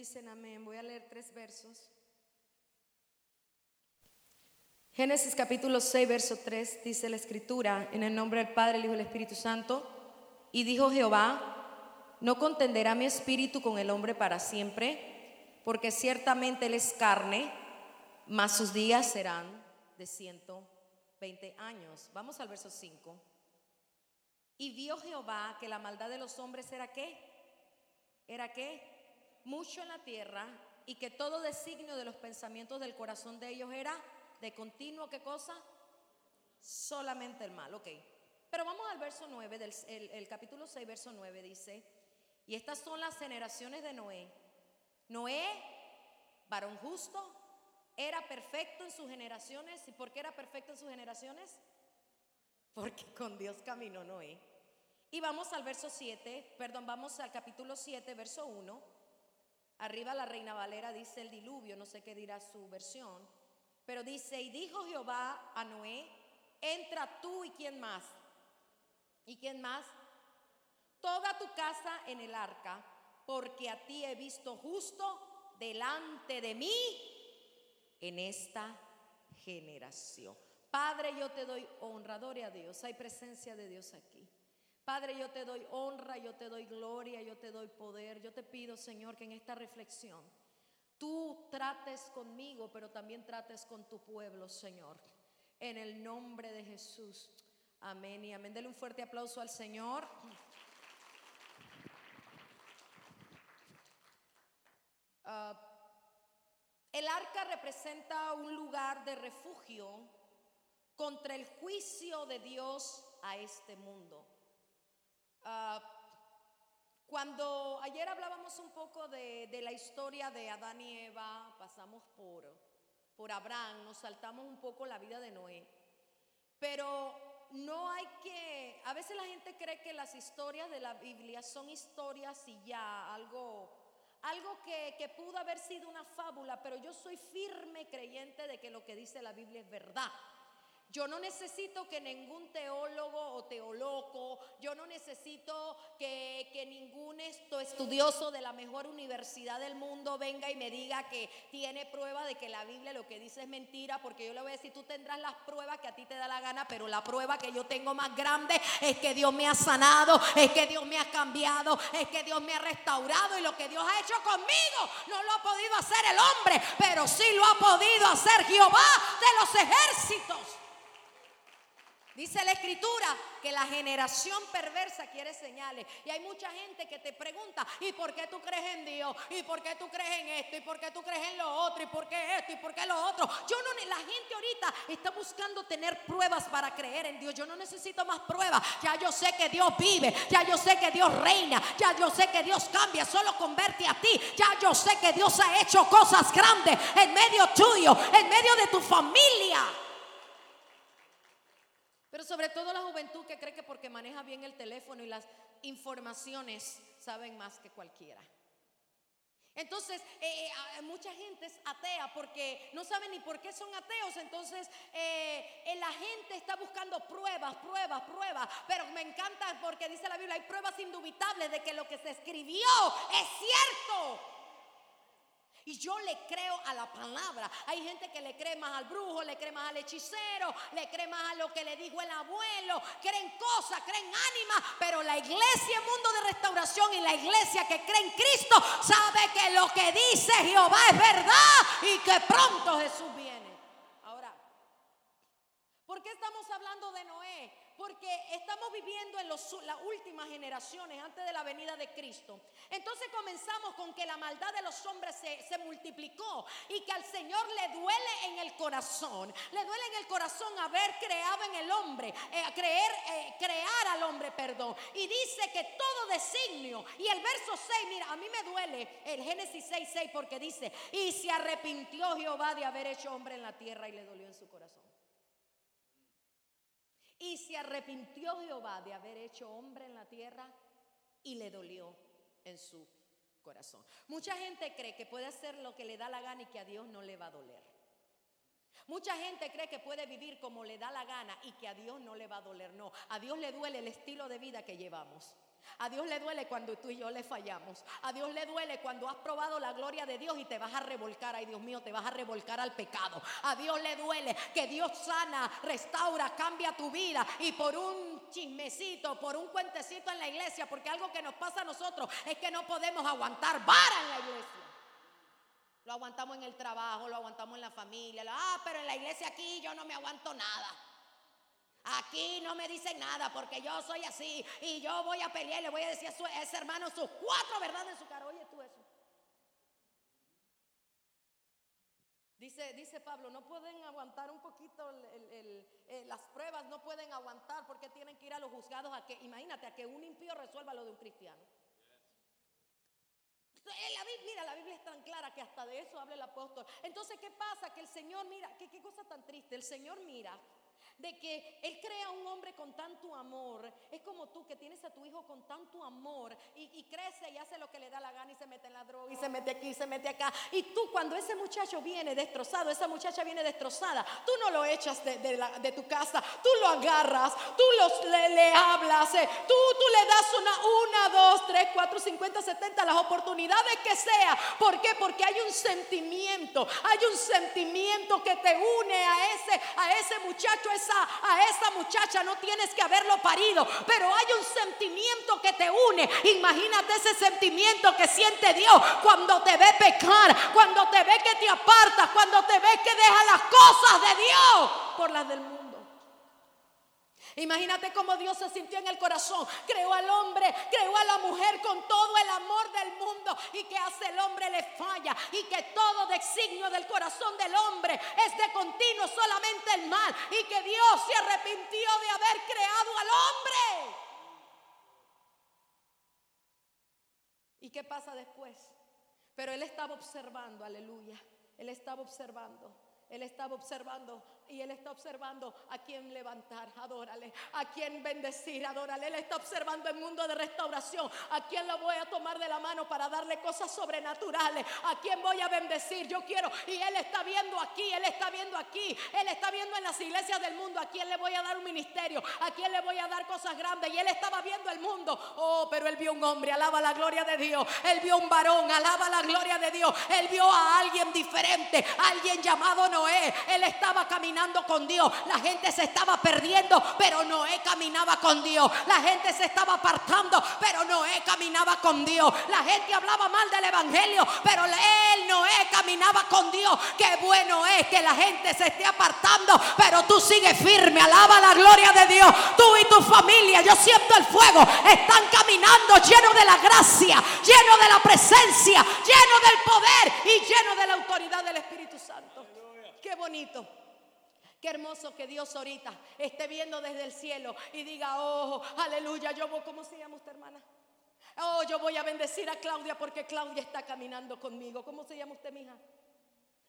dicen amén? Voy a leer tres versos. Génesis capítulo 6, verso 3 dice la escritura, en el nombre del Padre, el Hijo y el Espíritu Santo, y dijo Jehová, no contenderá mi espíritu con el hombre para siempre, porque ciertamente él es carne, mas sus días serán de 120 años. Vamos al verso 5. Y vio Jehová que la maldad de los hombres era qué? Era qué? Mucho en la tierra y que todo designio de los pensamientos del corazón de ellos era de continuo, ¿qué cosa? Solamente el mal, ok. Pero vamos al verso 9, del el, capítulo 6, verso 9 dice, y estas son las generaciones de Noé. Noé, varón justo, era perfecto en sus generaciones. ¿Y por qué era perfecto en sus generaciones? Porque con Dios caminó Noé. Y vamos al verso 7, perdón, vamos al capítulo 7, verso 1. Arriba la reina Valera dice el diluvio, no sé qué dirá su versión. Pero dice, y dijo Jehová a Noé, entra tú y quién más. ¿Y quién más? Toda tu casa en el arca, porque a ti he visto justo delante de mí en esta generación. Padre, yo te doy honra, a Dios. Hay presencia de Dios aquí. Padre, yo te doy honra, yo te doy gloria, yo te doy poder. Yo te pido, Señor, que en esta reflexión tú trates conmigo, pero también trates con tu pueblo, Señor. En el nombre de Jesús. Amén y amén. Dele un fuerte aplauso al Señor. Ah, el arca representa un lugar de refugio contra el juicio de Dios a este mundo. Ah, cuando ayer hablábamos un poco de, la historia de Adán y Eva, pasamos por, por Abraham, nos saltamos un poco la vida de Noé. Pero no hay que, a veces la gente cree que las historias de la Biblia son historias y ya, algo, algo que, que pudo haber sido una fábula, pero yo soy firme creyente de que lo que dice la Biblia es verdad. Yo no necesito que ningún teólogo o teoloco, yo no necesito que, que, ningún estudioso de la mejor universidad del mundo venga y me diga que tiene prueba de que la Biblia lo que dice es mentira, porque yo le voy a decir, tú tendrás las pruebas que a ti te da la gana, pero la prueba que yo tengo más grande es que Dios me ha sanado, es que Dios me ha cambiado, es que Dios me ha restaurado y lo que Dios ha hecho conmigo no lo ha podido hacer el hombre, pero sí lo ha podido hacer Jehová de los ejércitos. Dice la escritura que la generación perversa quiere señales. Y hay mucha gente que te pregunta, ¿y por qué tú crees en Dios? ¿Y por qué tú crees en esto? ¿Y por qué tú crees en lo otro? ¿Y por qué esto? ¿Y por qué lo otro? Yo no, la gente ahorita está buscando tener pruebas para creer en Dios. Yo no necesito más pruebas. Ya yo sé que Dios vive. Ya yo sé que Dios reina. Ya yo sé que Dios cambia. Solo converte a ti. Ya yo sé que Dios ha hecho cosas grandes en medio tuyo, en medio de tu familia. Pero sobre todo la juventud que cree que porque maneja bien el teléfono y las informaciones saben más que cualquiera. Entonces, eh, eh, mucha gente es atea porque no sabe ni por qué son ateos. Entonces, eh, la gente está buscando pruebas, pruebas, pruebas. Pero me encanta porque dice la Biblia, hay pruebas indubitables de que lo que se escribió es cierto. Y yo le creo a la palabra. Hay gente que le cree más al brujo, le cree más al hechicero, le cree más a lo que le dijo el abuelo. Creen cosas, creen ánimas. Pero la iglesia, mundo de restauración y la iglesia que cree en Cristo sabe que lo que dice Jehová es verdad y que pronto Jesús viene. ¿Por qué estamos hablando de Noé? porque estamos viviendo en las últimas generaciones antes de la venida de Cristo. Entonces comenzamos con que la maldad de los hombres se, multiplicó y que al Señor le duele en el corazón, le duele en el corazón haber creado en el hombre, eh, creer, eh, crear al hombre, perdón. Y dice que todo designio, y el verso 6, mira, a mí me duele el Génesis 6, 6 porque dice, y se arrepintió Jehová de haber hecho hombre en la tierra y le dolió en su corazón. Y se arrepintió Jehová de haber hecho hombre en la tierra y le dolió en su corazón. Mucha gente cree que puede hacer lo que le da la gana y que a Dios no le va a doler. Mucha gente cree que puede vivir como le da la gana y que a Dios no le va a doler. No, a Dios le duele el estilo de vida que llevamos. A Dios le duele cuando tú y yo le fallamos. A Dios le duele cuando has probado la gloria de Dios y te vas a revolcar. Ay, Dios mío, te vas a revolcar al pecado. A Dios le duele que Dios sana, restaura, cambia tu vida. Y por un chismecito, por un cuentecito en la iglesia, porque algo que nos pasa a nosotros es que no podemos aguantar vara en la iglesia. Lo aguantamos en el trabajo, lo aguantamos en la familia. Ah, pero en la iglesia aquí yo no me aguanto nada. Aquí no me dicen nada porque yo soy así y yo voy a pelear y le voy a decir a, ese hermano sus cuatro verdades en su cara. Oye tú eso. Dice, dice Pablo, no pueden aguantar un poquito eh, las pruebas, no pueden aguantar porque tienen que ir a los juzgados a que, imagínate, a que un impío resuelva lo de un cristiano. La Biblia, mira, la Biblia es tan clara que hasta de eso habla el apóstol. Entonces, ¿qué pasa? Que el Señor, mira, qué, qué cosa tan triste. El Señor mira de que Él crea un hombre con tanto amor. Es como tú que tienes a tu hijo con tanto amor y, crece y hace lo que le da la gana y se mete en la droga y se mete aquí y se mete acá. Y tú cuando ese muchacho viene destrozado, esa muchacha viene destrozada, tú no lo echas de, tu casa, tú lo agarras, tú los, le, hablas, eh, tú, tú le das una, una, dos, tres, cuatro, cincuenta, setenta, las oportunidades que sea. ¿Por qué? Porque hay un sentimiento, hay un sentimiento que te une a ese, a ese muchacho, esa a esa muchacha no tienes que haberlo parido, pero hay un sentimiento que te une. Imagínate ese sentimiento que siente Dios cuando te ve pecar, cuando te ve que te apartas, cuando te ve que deja las cosas de Dios por las del mundo. Imagínate cómo Dios se sintió en el corazón. Creó al hombre, creó a la mujer con todo el amor del mundo. ¿Y que hace el hombre? Le falla. Y que todo designio del corazón del hombre es de continuo solamente el mal. Y que Dios se arrepintió de haber creado al hombre. ¿Y qué pasa después? Pero él estaba observando, aleluya. Él estaba observando. Él estaba observando y Él está observando a quién levantar, adórale, a quién bendecir, adórale. Él está observando el mundo de restauración, a quién lo voy a tomar de la mano para darle cosas sobrenaturales, a quién voy a bendecir. Yo quiero, y Él está viendo aquí, Él está viendo aquí, Él está viendo en las iglesias del mundo a quién le voy a dar un ministerio, a quién le voy a dar cosas grandes. Y Él estaba viendo el mundo, oh, pero Él vio un hombre, alaba la gloria de Dios. Él vio un varón, alaba la gloria de Dios. Él vio a alguien diferente, alguien llamado Noé. Él estaba caminando con Dios. La gente se estaba perdiendo, pero Noé caminaba con Dios. La gente se estaba apartando, pero Noé caminaba con Dios. La gente hablaba mal del Evangelio, pero él, Noé, caminaba con Dios. Qué bueno es que la gente se esté apartando, pero tú sigues firme. Alaba la gloria de Dios. Tú y tu familia, yo siento el fuego. Están caminando lleno de la gracia, lleno de la presencia, lleno del poder y lleno de la autoridad del Espíritu Santo. Qué bonito. Qué hermoso que Dios ahorita esté viendo desde el cielo y diga, oh, aleluya, yo voy, ¿cómo se llama usted hermana? Oh, yo voy a bendecir a Claudia porque Claudia está caminando conmigo. ¿Cómo se llama usted, mija?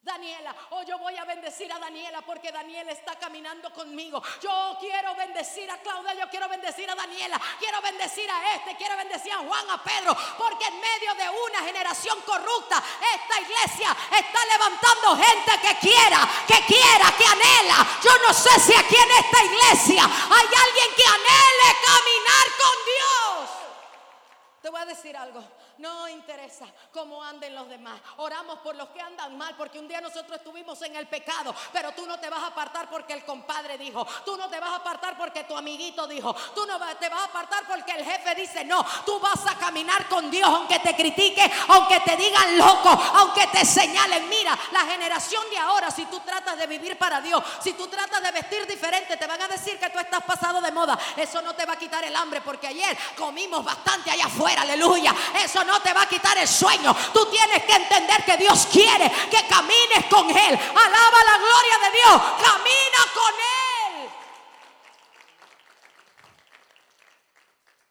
Daniela, oh yo voy a bendecir a Daniela porque Daniela está caminando conmigo. Yo quiero bendecir a Claudia, yo quiero bendecir a Daniela, quiero bendecir a este, quiero bendecir a Juan, a Pedro, porque en medio de una generación corrupta, esta iglesia está levantando gente que quiera, que quiera, que anhela. Yo no sé si aquí en esta iglesia hay alguien que anhele caminar con Dios. Te voy a decir algo. No interesa cómo anden los demás. Oramos por los que andan mal, porque un día nosotros estuvimos en el pecado, pero tú no te vas a apartar porque el compadre dijo. Tú no te vas a apartar porque tu amiguito dijo. Tú no te vas a apartar porque el jefe dice no. Tú vas a caminar con Dios, aunque te critique, aunque te digan loco, aunque te señalen. Mira, la generación de ahora, si tú tratas de vivir para Dios, si tú tratas de vestir diferente, te van a decir que tú estás pasado de moda. Eso no te va a quitar el hambre, porque ayer comimos bastante allá afuera, aleluya. Eso no te va a quitar el sueño. Tú tienes que entender que Dios quiere que camines con Él. Alaba la gloria de Dios. Camina con Él.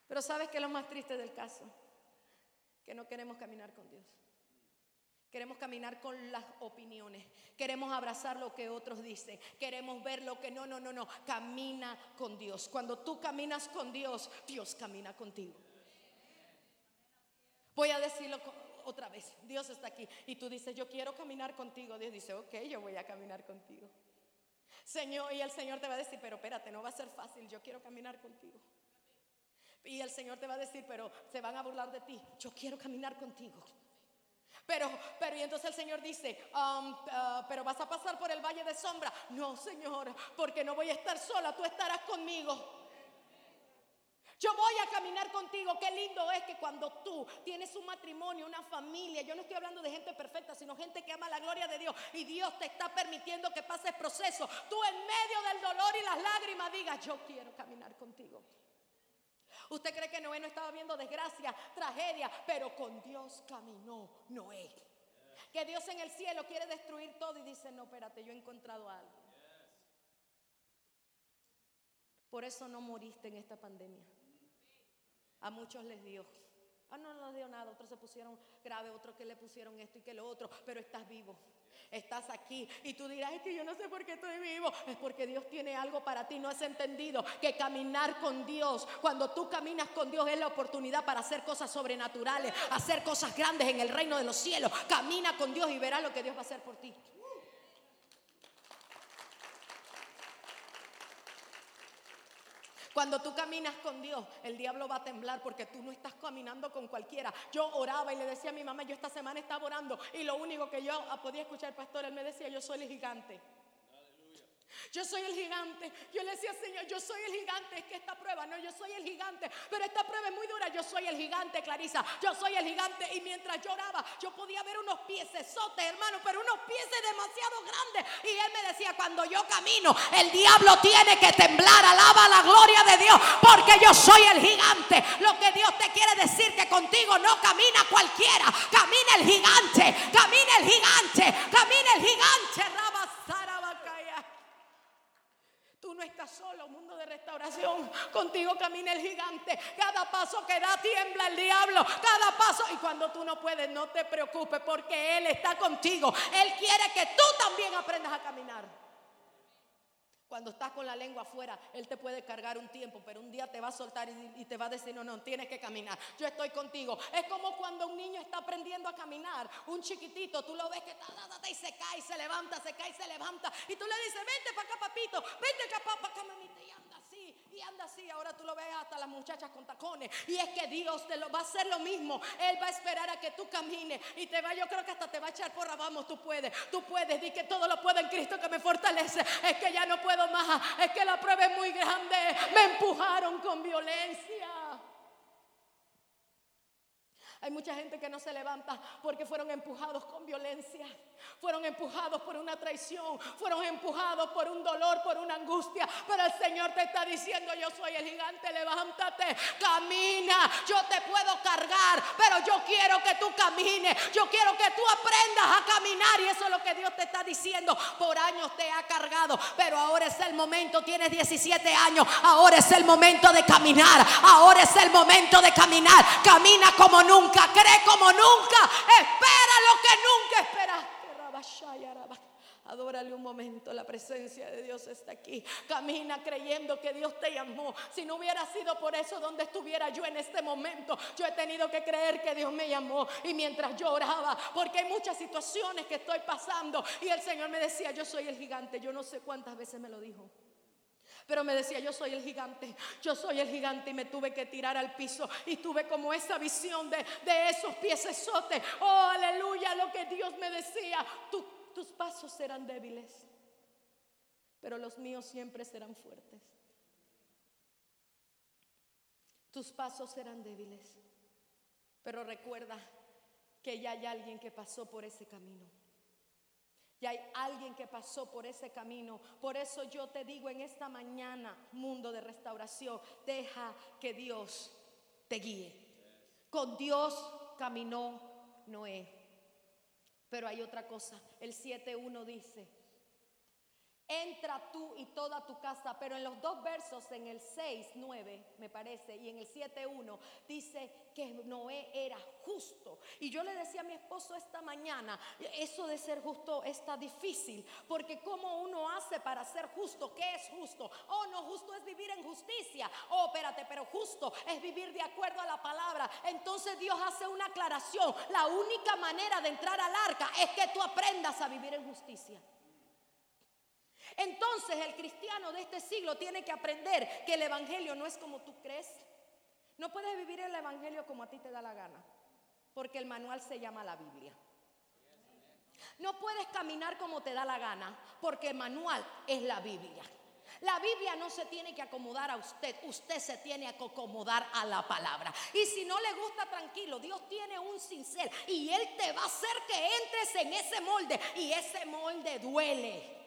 Pero ¿sabes qué es lo más triste del caso? Que no queremos caminar con Dios. Queremos caminar con las opiniones. Queremos abrazar lo que otros dicen. Queremos ver lo que no, no, no, no. Camina con Dios. Cuando tú caminas con Dios, Dios camina contigo. Voy a decirlo otra vez. Dios está aquí. Y tú dices, yo quiero caminar contigo. Dios dice, ok, yo voy a caminar contigo. Señor, y el Señor te va a decir, pero espérate, no va a ser fácil. Yo quiero caminar contigo. Y el Señor te va a decir, pero se van a burlar de ti. Yo quiero caminar contigo. Pero, pero y entonces el Señor dice, um, uh, pero vas a pasar por el valle de sombra. No, Señor, porque no voy a estar sola, tú estarás conmigo. Yo voy a caminar contigo. Qué lindo es que cuando tú tienes un matrimonio, una familia, yo no estoy hablando de gente perfecta, sino gente que ama la gloria de Dios y Dios te está permitiendo que pases proceso. Tú en medio del dolor y las lágrimas digas, yo quiero caminar contigo. Usted cree que Noé no estaba viendo desgracia, tragedia, pero con Dios caminó Noé. Que Dios en el cielo quiere destruir todo y dice, no, espérate, yo he encontrado algo. Por eso no moriste en esta pandemia. A muchos les dio. Ah, no, no les dio nada. Otros se pusieron grave, otros que le pusieron esto y que lo otro. Pero estás vivo. Estás aquí. Y tú dirás, que yo no sé por qué estoy vivo. Es porque Dios tiene algo para ti. No has entendido que caminar con Dios, cuando tú caminas con Dios, es la oportunidad para hacer cosas sobrenaturales, hacer cosas grandes en el reino de los cielos. Camina con Dios y verás lo que Dios va a hacer por ti. Cuando tú caminas con Dios, el diablo va a temblar porque tú no estás caminando con cualquiera. Yo oraba y le decía a mi mamá, yo esta semana estaba orando y lo único que yo podía escuchar, pastor, él me decía, yo soy el gigante. Yo soy el gigante. Yo le decía, Señor, yo soy el gigante. Es que esta prueba, no, yo soy el gigante. Pero esta prueba es muy dura. Yo soy el gigante, Clarisa. Yo soy el gigante. Y mientras lloraba, yo podía ver unos piecesotes, hermano, pero unos pies demasiado grandes. Y él me decía, cuando yo camino, el diablo tiene que temblar. Alaba la gloria de Dios. Porque yo soy el gigante. Lo que Dios te quiere decir que contigo no camina cualquiera. Camina el gigante. Camina el gigante. Camina el gigante. No estás solo, mundo de restauración. Contigo camina el gigante. Cada paso que da tiembla el diablo. Cada paso. Y cuando tú no puedes, no te preocupes porque Él está contigo. Él quiere que tú también aprendas a caminar. Cuando estás con la lengua afuera, Él te puede cargar un tiempo, pero un día te va a soltar y, te va a decir, no, no, tienes que caminar. Yo estoy contigo. Es como cuando un niño está aprendiendo a caminar, un chiquitito, tú lo ves que y se cae, se levanta, se cae, se levanta. Y tú le dices, vente para acá, papito, vente acá, para acá, mamita, y anda anda así. Ahora tú lo ves hasta las muchachas con tacones. Y es que Dios te lo va a hacer lo mismo. Él va a esperar a que tú camines y te va, yo creo que hasta te va a echar porra, vamos, tú puedes, tú puedes, di que todo lo puedo en Cristo que me fortalece. Es que ya no puedo más. Es que la prueba es muy grande. Me empujaron con violencia. Hay mucha gente que no se levanta porque fueron empujados con violencia. Fueron empujados por una traición, fueron empujados por un dolor, por una angustia. Pero el Señor te está diciendo, yo soy el gigante, levántate, camina, yo te puedo cargar, pero yo quiero que tú camines, yo quiero que tú aprendas a caminar. Y eso es lo que Dios te está diciendo. Por años te ha cargado, pero ahora es el momento, tienes 17 años, ahora es el momento de caminar, ahora es el momento de caminar, camina como nunca, cree como nunca, espera lo que nunca esperaste. Adórale un momento, la presencia de Dios está aquí. Camina creyendo que Dios te llamó. Si no hubiera sido por eso donde estuviera yo en este momento, yo he tenido que creer que Dios me llamó. Y mientras lloraba, porque hay muchas situaciones que estoy pasando, y el Señor me decía, yo soy el gigante. Yo no sé cuántas veces me lo dijo. Pero me decía, yo soy el gigante, yo soy el gigante y me tuve que tirar al piso y tuve como esa visión de, de esos piecesotes. Oh, aleluya, lo que Dios me decía. Tus pasos serán débiles, pero los míos siempre serán fuertes. Tus pasos serán débiles, pero recuerda que ya hay alguien que pasó por ese camino. Ya hay alguien que pasó por ese camino. Por eso yo te digo en esta mañana, mundo de restauración, deja que Dios te guíe. Con Dios caminó Noé. Pero hay otra cosa. El 7.1 dice, entra tú y toda tu casa. Pero en los dos versos, en el 6, 9, me parece, y en el 7, 1, dice que Noé era justo. Y yo le decía a mi esposo esta mañana, eso de ser justo está difícil, porque ¿cómo uno hace para ser justo? ¿Qué es justo? Oh, no, justo es vivir en justicia. Oh, espérate, pero justo es vivir de acuerdo a la palabra. Entonces Dios hace una aclaración. La única manera de entrar al arca es que tú aprendas a vivir en justicia. Entonces el cristiano de este siglo tiene que aprender que el Evangelio no es como tú crees, No puedes vivir el Evangelio como a ti te da la gana, porque el manual se llama la Biblia. No puedes caminar como te da la gana, porque el manual es la Biblia. La Biblia no se tiene que acomodar a usted, usted se tiene que acomodar a la palabra. Y si no le gusta, tranquilo, Dios tiene un cincel y Él te va a hacer que entres en ese molde y ese molde duele.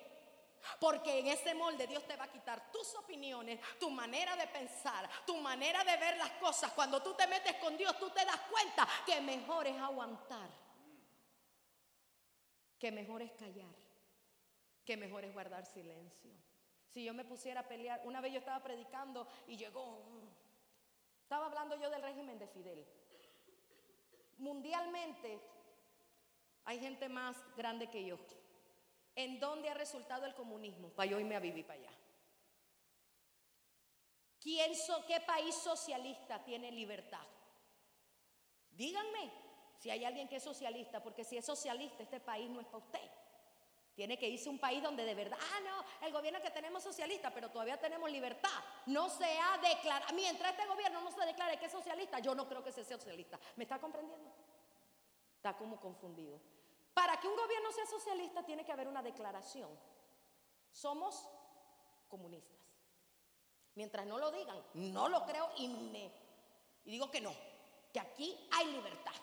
Porque en ese molde Dios te va a quitar tus opiniones, tu manera de pensar, tu manera de ver las cosas. Cuando tú te metes con Dios, tú te das cuenta que mejor es aguantar, que mejor es callar, que mejor es guardar silencio. Si yo me pusiera a pelear, una vez yo estaba predicando y llegó, estaba hablando yo del régimen de Fidel. Mundialmente hay gente más grande que yo. ¿En dónde ha resultado el comunismo? Para yo irme a vivir para allá. ¿Quién ¿Qué país socialista tiene libertad? Díganme si hay alguien que es socialista, porque si es socialista, este país no es para usted. Tiene que irse a un país donde de verdad, ah, no, el gobierno que tenemos socialista, pero todavía tenemos libertad. No se ha declarado, mientras este gobierno no se declare que es socialista, yo no creo que sea socialista. ¿Me está comprendiendo? Está como confundido. Para que un gobierno sea socialista tiene que haber una declaración. Somos comunistas. Mientras no lo digan, no lo creo y me y digo que no, que aquí hay libertad.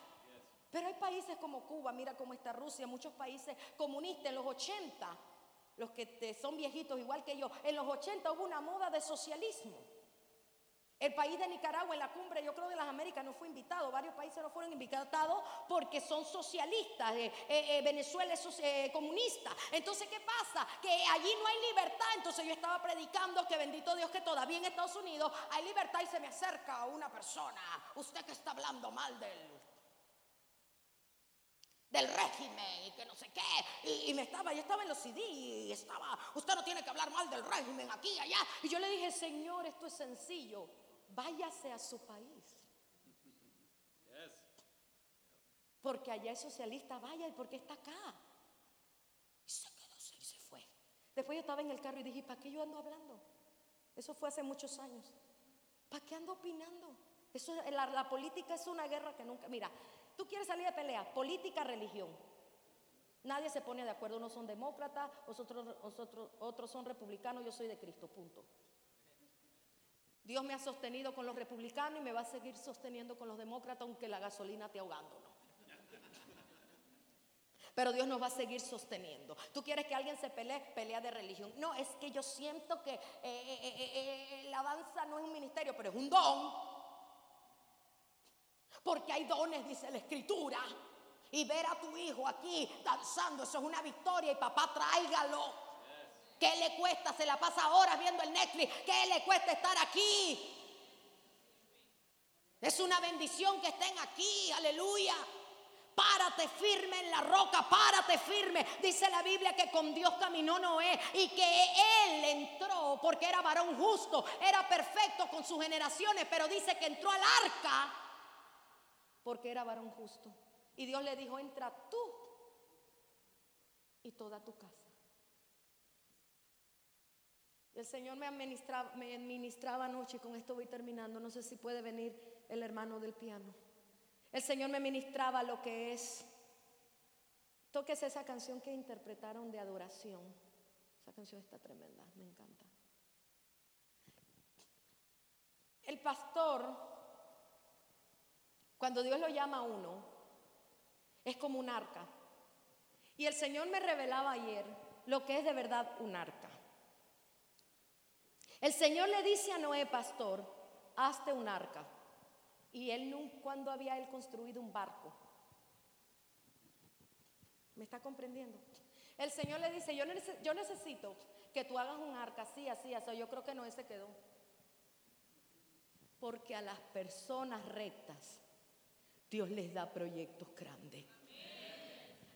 Pero hay países como Cuba, mira cómo está Rusia, muchos países comunistas en los 80, los que son viejitos igual que yo, en los 80 hubo una moda de socialismo. El país de Nicaragua en la cumbre, yo creo de las Américas, no fue invitado. Varios países no fueron invitados porque son socialistas. Eh, eh, eh, Venezuela es comunista. Entonces, ¿qué pasa? Que allí no hay libertad. Entonces yo estaba predicando que bendito Dios que todavía en Estados Unidos hay libertad y se me acerca una persona. Usted que está hablando mal del del régimen y que no sé qué. Y, me estaba, yo estaba en los CD y estaba, usted no tiene que hablar mal del régimen aquí, allá. Y yo le dije, Señor, esto es sencillo váyase a su país. Porque allá es socialista, vaya, ¿y por qué está acá? Y se quedó y se fue. Después yo estaba en el carro y dije, ¿para qué yo ando hablando? Eso fue hace muchos años. ¿Para qué ando opinando? Eso, la, política es una guerra que nunca. Mira, tú quieres salir de pelea, política, religión. Nadie se pone de acuerdo, unos son demócratas, otros, otros son republicanos, yo soy de Cristo, punto. Dios me ha sostenido con los republicanos y me va a seguir sosteniendo con los demócratas aunque la gasolina esté ahogando, ¿no? Pero Dios nos va a seguir sosteniendo. Tú quieres que alguien se pelee, pelea de religión. No, es que yo siento que eh, eh, eh, la danza no es un ministerio, pero es un don. Porque hay dones, dice la escritura. Y ver a tu hijo aquí danzando, eso es una victoria. Y papá, tráigalo. ¿Qué le cuesta? Se la pasa horas viendo el Netflix. ¿Qué le cuesta estar aquí? Es una bendición que estén aquí. Aleluya. Párate firme en la roca, párate firme. Dice la Biblia que con Dios caminó Noé y que él entró porque era varón justo, era perfecto con sus generaciones, pero dice que entró al arca porque era varón justo. Y Dios le dijo, entra tú y toda tu casa. El Señor me administraba, anoche, con esto voy terminando, no sé si puede venir el hermano del piano. El Señor me ministraba lo que es, toques esa canción que interpretaron de adoración. Esa canción está tremenda, me encanta. El pastor, cuando Dios lo llama a uno, es como un arca. Y el Señor me revelaba ayer lo que es de verdad un arca. El Señor le dice a Noé, pastor, hazte un arca. Y él cuando había él construido un barco. ¿Me está comprendiendo? El Señor le dice, yo, yo necesito que tú hagas un arca así, así, así. Yo creo que Noé se quedó. Porque a las personas rectas Dios les da proyectos grandes.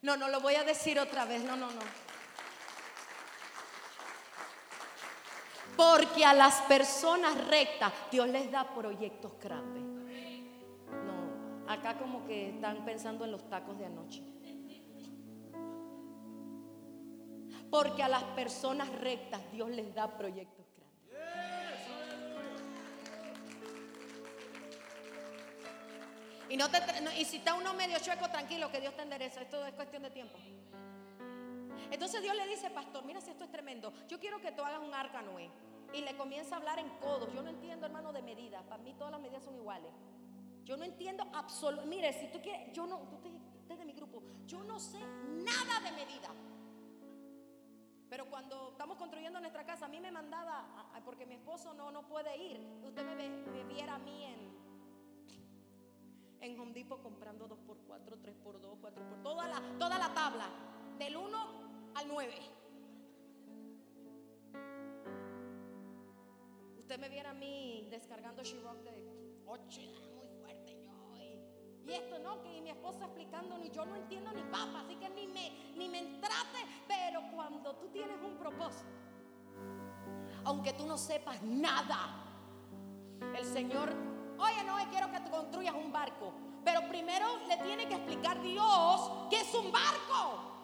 No, no lo voy a decir otra vez. No, no, no. Porque a las personas rectas Dios les da proyectos grandes. No, acá como que están pensando en los tacos de anoche. Porque a las personas rectas Dios les da proyectos grandes. Y, no te, y si está uno medio chueco, tranquilo, que Dios te endereza. Esto es cuestión de tiempo. Entonces Dios le dice, pastor, mira si esto es tremendo. Yo quiero que tú hagas un arca Noé. Y le comienza a hablar en codos. Yo no entiendo, hermano, de medidas. Para mí todas las medidas son iguales. Yo no entiendo absolutamente. Mire, si tú quieres, yo no, usted, usted de mi grupo, yo no sé nada de medida. Pero cuando estamos construyendo nuestra casa, a mí me mandaba, porque mi esposo no, no puede ir. Usted me, me viera a mí en, en Home Depot comprando 2x4, 3x2, 4x, toda la, toda la tabla, del 1 al 9. Usted me viera a mí descargando She-Rock de 8, muy fuerte yo. Y, esto no, que mi esposa explicando, ni yo no entiendo ni papa, así que ni me, ni me entrate. Pero cuando tú tienes un propósito, aunque tú no sepas nada, el Señor, oye, no, quiero que tú construyas un barco. Pero primero le tiene que explicar Dios que es un barco.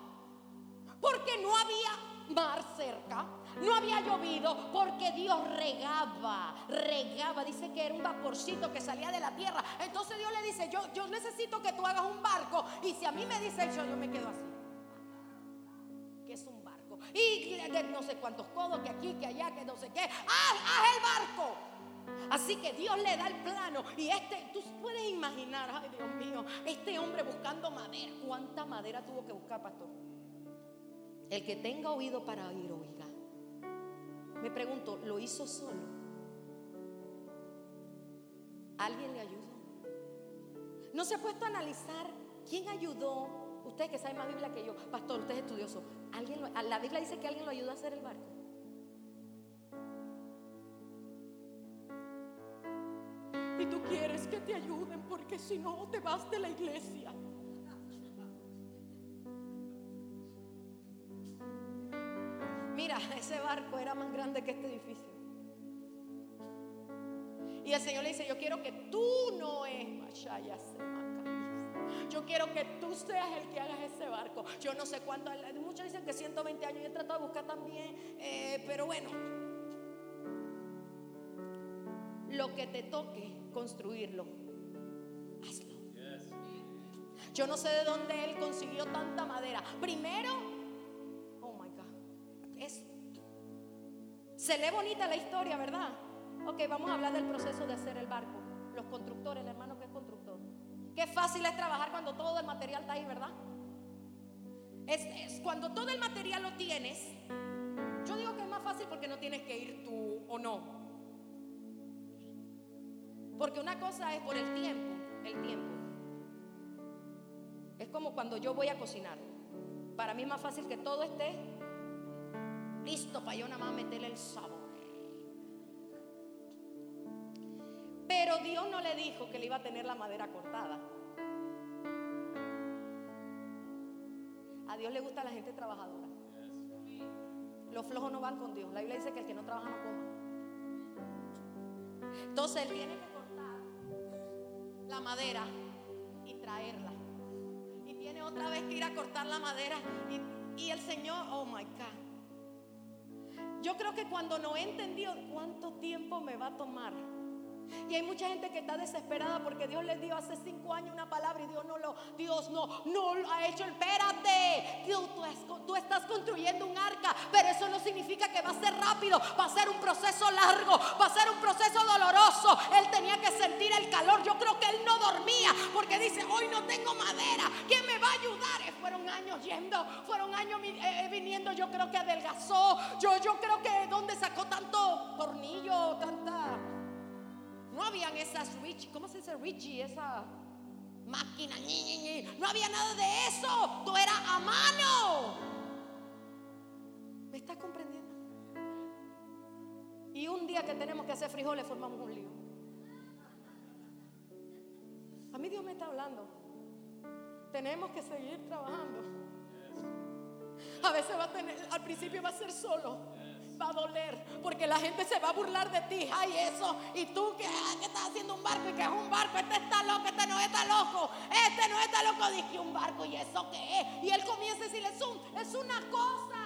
Porque no había mar cerca, no había llovido porque Dios regaba, regaba. Dice que era un vaporcito que salía de la tierra. Entonces Dios le dice, yo, yo necesito que tú hagas un barco. Y si a mí me dice eso, yo me quedo así. Que es un barco. Y no sé cuántos codos, que aquí, que allá, que no sé qué. ¡Haz, haz el barco! Así que Dios le da el plano. Y este, tú puedes imaginar, ay Dios mío, este hombre buscando madera. ¿Cuánta madera tuvo que buscar, pastor? El que tenga oído para oír, oiga. Me pregunto, ¿lo hizo solo? ¿Alguien le ayudó? ¿No se ha puesto a analizar quién ayudó? Usted que sabe más Biblia que yo, pastor, usted es estudioso. ¿Alguien la Biblia dice que alguien lo ayudó a hacer el barco. Y tú quieres que te ayuden porque si no te vas de la iglesia. Ese barco era más grande que este edificio. Y el Señor le dice, yo quiero que tú no es Yo quiero que tú seas el que hagas ese barco. Yo no sé cuánto, muchos dicen que 120 años, yo he tratado de buscar también, eh, pero bueno. Lo que te toque construirlo, hazlo. Yo no sé de dónde él consiguió tanta madera. Primero, se lee bonita la historia, ¿verdad? Ok, vamos a hablar del proceso de hacer el barco. Los constructores, el hermano que es constructor. Qué fácil es trabajar cuando todo el material está ahí, ¿verdad? Es, cuando todo el material lo tienes. Yo digo que es más fácil porque no tienes que ir tú o no. Porque una cosa es por el tiempo, el tiempo. Es como cuando yo voy a cocinar. Para mí es más fácil que todo esté listo para yo nada más meterle el sabor. Pero Dios no le dijo que le iba a tener la madera cortada. A Dios le gusta la gente trabajadora. Los flojos no van con Dios. La Biblia dice que el que no trabaja no coma. Entonces él tiene que cortar la madera y traerla. Y tiene otra vez que ir a cortar la madera. Y, y el Señor, oh my God. Yo creo que cuando no he entendido cuánto tiempo me va a tomar. Y hay mucha gente que está desesperada porque Dios les dio hace cinco años una palabra y Dios no lo, Dios no, no lo ha hecho. Espérate, Dios, tú, tú, estás construyendo un arca, pero eso no significa que va a ser rápido, va a ser un proceso largo, va a ser un proceso doloroso. Él tenía que sentir el calor. Yo creo que él no dormía porque dice, hoy no tengo madera, ¿quién me va a ayudar? Eh, fueron años yendo, fueron años eh, eh, viniendo, yo creo que adelgazó, yo, yo creo que donde sacó tanto tornillo, tanta... No habían esas rich, ¿cómo se dice Richie? Esa máquina, no había nada de eso, todo era a mano. ¿Me estás comprendiendo? Y un día que tenemos que hacer frijoles formamos un lío. A mí Dios me está hablando. Tenemos que seguir trabajando. A veces va a tener, al principio va a ser solo va a doler porque la gente se va a burlar de ti. Ay, eso. Y tú que, estás haciendo un barco y que es un barco. Este está loco, este no está loco. Este no está loco. Dije un barco y eso qué es. Y él comienza a decirle, es, es una cosa.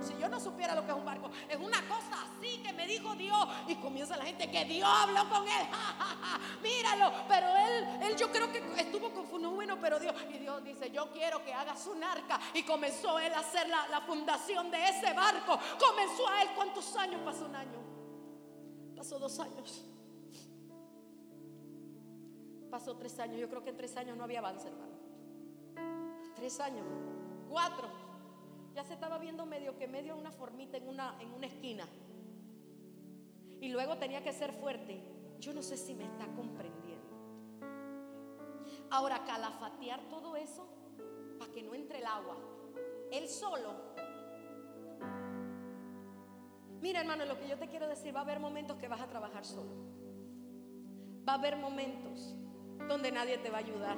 Si yo no supiera lo que es un barco, es una cosa así que me dijo Dios. Y comienza la gente que Dios habló con él. Míralo. Pero él, él yo creo que estuvo con bueno, pero Dios. Y Dios dice, yo quiero que hagas un arca. Y comenzó él a hacer la, la fundación de ese barco. Comenzó a él. ¿Cuántos años pasó un año? Pasó dos años. Pasó tres años. Yo creo que en tres años no había avance, hermano. Tres años. Cuatro. Ya se estaba viendo medio que medio una formita en una, en una esquina. Y luego tenía que ser fuerte. Yo no sé si me está comprendiendo. Ahora, calafatear todo eso para que no entre el agua. Él solo. Mira, hermano, lo que yo te quiero decir, va a haber momentos que vas a trabajar solo. Va a haber momentos donde nadie te va a ayudar.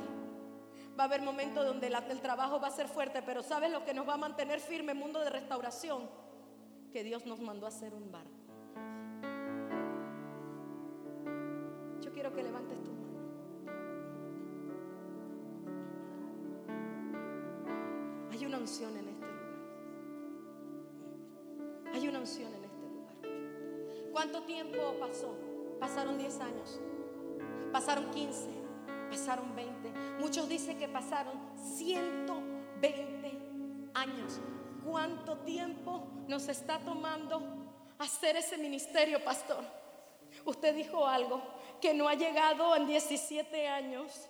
Va a haber momentos donde el trabajo va a ser fuerte, pero ¿sabes lo que nos va a mantener firme mundo de restauración? Que Dios nos mandó a hacer un barco. Yo quiero que levantes tu mano. Hay una unción en este lugar. Hay una unción en este lugar. ¿Cuánto tiempo pasó? Pasaron 10 años. Pasaron 15 pasaron 20. Muchos dicen que pasaron 120 años. ¿Cuánto tiempo nos está tomando hacer ese ministerio, pastor? Usted dijo algo que no ha llegado en 17 años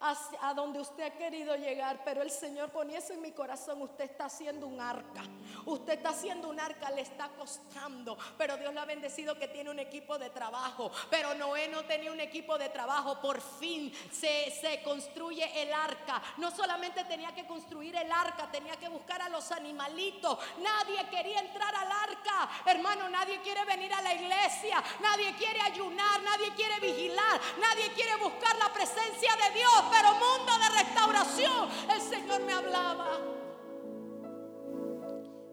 a donde usted ha querido llegar, pero el Señor ponía eso en mi corazón. Usted está haciendo un arca. Usted está haciendo un arca, le está costando, pero Dios le ha bendecido que tiene un equipo de trabajo. Pero Noé no tenía un equipo de trabajo. Por fin se, se construye el arca. No solamente tenía que construir el arca, tenía que buscar a los animalitos. Nadie quería entrar al arca. Hermano, nadie quiere venir a la iglesia. Nadie quiere ayunar. Nadie quiere vigilar. Nadie quiere buscar la presencia de Dios pero mundo de restauración, el Señor me hablaba.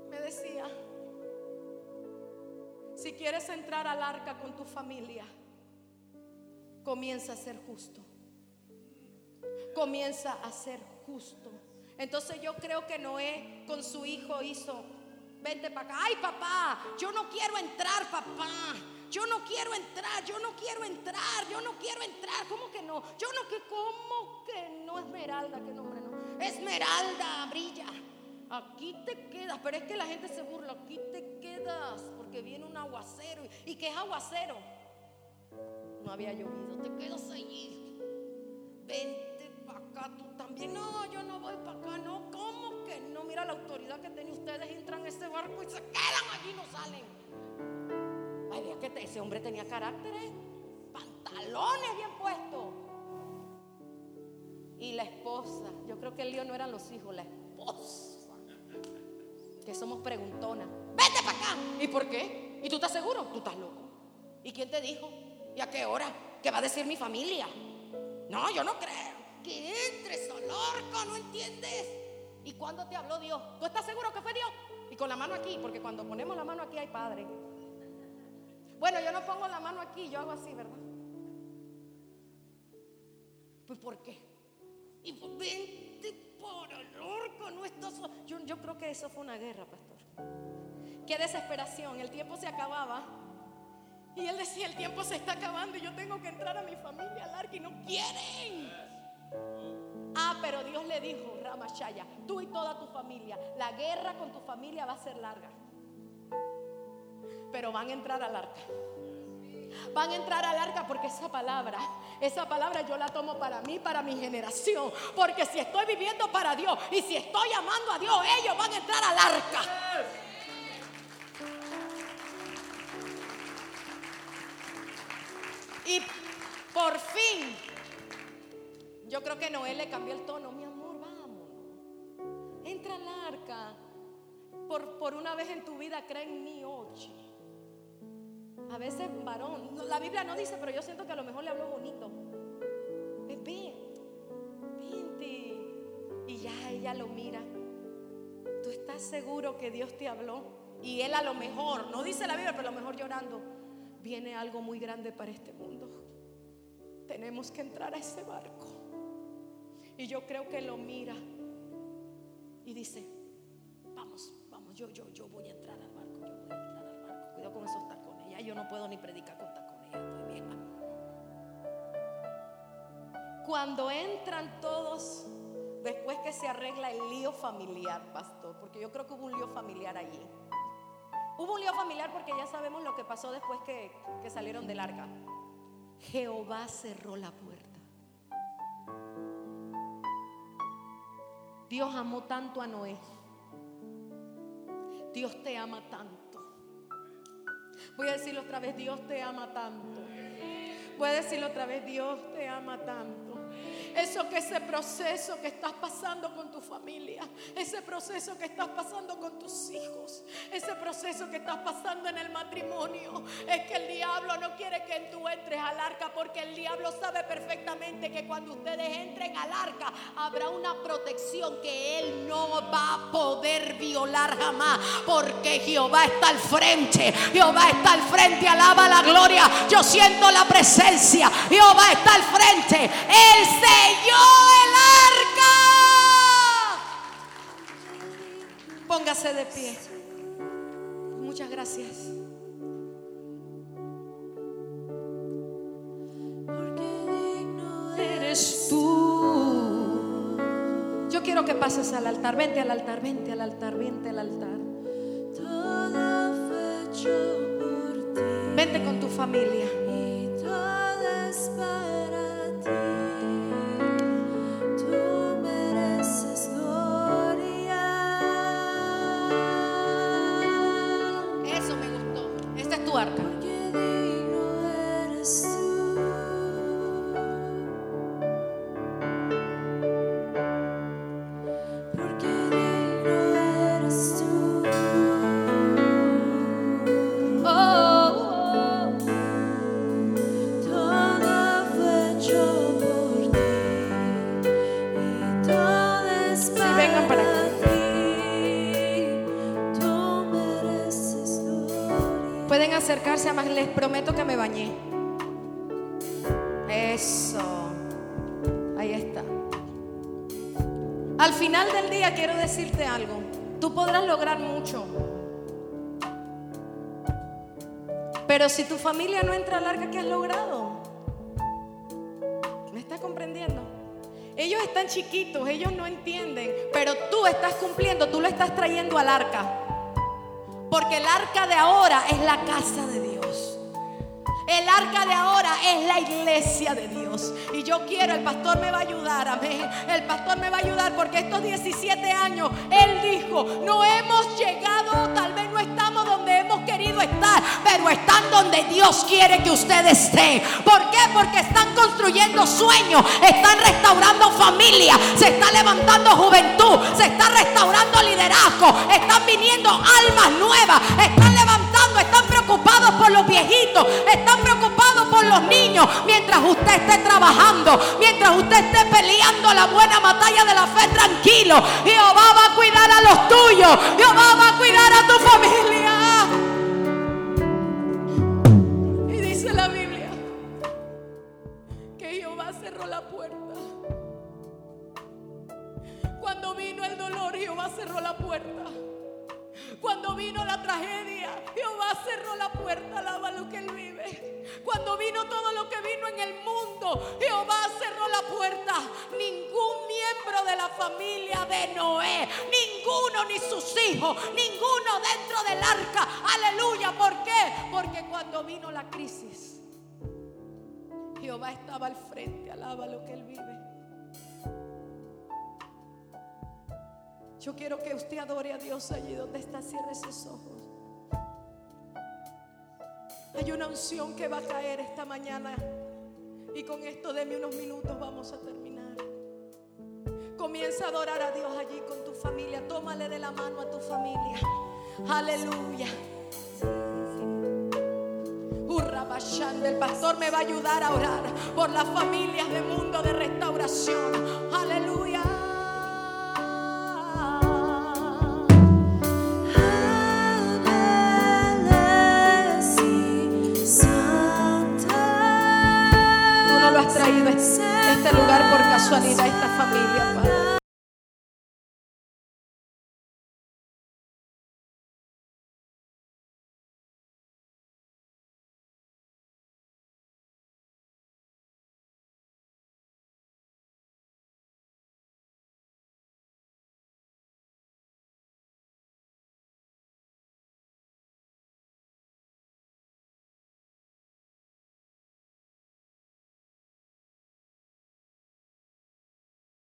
Me decía, si quieres entrar al arca con tu familia, comienza a ser justo. Comienza a ser justo. Entonces yo creo que Noé con su hijo hizo, vente para acá. Ay papá, yo no quiero entrar papá. Yo no quiero entrar, yo no quiero entrar, yo no quiero entrar. ¿Cómo que no? Yo no que cómo que no Esmeralda, qué nombre no. Esmeralda brilla. Aquí te quedas, pero es que la gente se burla, aquí te quedas porque viene un aguacero. ¿Y qué es aguacero? No había llovido, te quedas allí. Vente para acá, tú también. No, yo no voy para acá, no. ¿Cómo que no? Mira la autoridad que tienen ustedes, entran en ese barco y se quedan allí, no salen ese hombre tenía carácter, ¿eh? pantalones bien puestos. Y la esposa, yo creo que el lío no eran los hijos, la esposa, que somos preguntonas. Vete para acá. ¿Y por qué? ¿Y tú estás seguro? Tú estás loco. ¿Y quién te dijo? ¿Y a qué hora? ¿Qué va a decir mi familia? No, yo no creo. Que entres, Solorco, ¿no entiendes? ¿Y cuándo te habló Dios? ¿Tú estás seguro que fue Dios? Y con la mano aquí, porque cuando ponemos la mano aquí hay Padre. Bueno, yo no pongo la mano aquí, yo hago así, ¿verdad? Pues ¿por qué? Y pues, vente por el orco, no estás. Yo, yo creo que eso fue una guerra, pastor. Qué desesperación, el tiempo se acababa. Y él decía, el tiempo se está acabando y yo tengo que entrar a mi familia al arca y no quieren. Ah, pero Dios le dijo, Ramachaya, tú y toda tu familia, la guerra con tu familia va a ser larga pero van a entrar al arca. Van a entrar al arca porque esa palabra, esa palabra yo la tomo para mí, para mi generación. Porque si estoy viviendo para Dios y si estoy amando a Dios, ellos van a entrar al arca. Y por fin, yo creo que Noé le cambió el tono. Mi amor, vamos. Entra al arca. Por, por una vez en tu vida, cree en mí, oye. A veces varón. La Biblia no dice, pero yo siento que a lo mejor le habló bonito. Ven, vente. Y ya ella lo mira. ¿Tú estás seguro que Dios te habló? Y él a lo mejor, no dice la Biblia, pero a lo mejor llorando, viene algo muy grande para este mundo. Tenemos que entrar a ese barco. Y yo creo que lo mira y dice, vamos, vamos, yo, yo, yo voy a entrar al barco, yo voy a entrar al barco. Cuidado con esos tacones. Yo no puedo ni predicar con tacones, ya estoy. Cuando entran todos, después que se arregla el lío familiar, pastor, porque yo creo que hubo un lío familiar allí. Hubo un lío familiar porque ya sabemos lo que pasó después que, que salieron del arca. Jehová cerró la puerta. Dios amó tanto a Noé. Dios te ama tanto. Voy a decirlo otra vez, Dios te ama tanto. Voy a decirlo otra vez, Dios te ama tanto. Eso que ese proceso que estás pasando con tu familia, ese proceso que estás pasando con tus hijos, ese proceso que estás pasando en el matrimonio, es que el diablo no quiere que tú entres al arca porque el diablo sabe perfectamente que cuando ustedes entren al arca habrá una protección que él no va a poder violar jamás porque Jehová está al frente, Jehová está al frente, alaba la gloria, yo siento la presencia, Jehová está al frente, él se el arca. Póngase de pie. Muchas gracias. Eres tú. Yo quiero que pases al altar. Vente al altar, vente al altar, vente al altar. Vente con tu familia. Y todo es para acercarse a más, les prometo que me bañé. Eso. Ahí está. Al final del día quiero decirte algo. Tú podrás lograr mucho. Pero si tu familia no entra al arca, ¿qué has logrado? ¿Me estás comprendiendo? Ellos están chiquitos, ellos no entienden, pero tú estás cumpliendo, tú lo estás trayendo al arca. Porque el arca de ahora es la casa de Dios. El arca de ahora es la iglesia de Dios. Y yo quiero, el pastor me va a ayudar, amén. El pastor me va a ayudar porque estos 17 años, él dijo, no hemos llegado, tal querido estar, pero están donde Dios quiere que usted esté. ¿Por qué? Porque están construyendo sueños, están restaurando familia, se está levantando juventud, se está restaurando liderazgo, están viniendo almas nuevas, están levantando, están preocupados por los viejitos, están preocupados por los niños. Mientras usted esté trabajando, mientras usted esté peleando la buena batalla de la fe tranquilo, Jehová va a cuidar a los tuyos, Jehová va a cuidar a tu familia. Cuando vino el dolor, Jehová cerró la puerta. Cuando vino la tragedia, Jehová cerró la puerta, alaba lo que Él vive. Cuando vino todo lo que vino en el mundo, Jehová cerró la puerta. Ningún miembro de la familia de Noé, ninguno ni sus hijos, ninguno dentro del arca. Aleluya, ¿por qué? Porque cuando vino la crisis, Jehová estaba al frente, alaba lo que Él vive. Yo quiero que usted adore a Dios allí donde está, cierre sus ojos. Hay una unción que va a caer esta mañana. Y con esto de unos minutos vamos a terminar. Comienza a adorar a Dios allí con tu familia. Tómale de la mano a tu familia. Aleluya. El pastor me va a ayudar a orar por las familias de mundo de restauración. Aleluya. este lugar por casualidad, esta familia, Padre.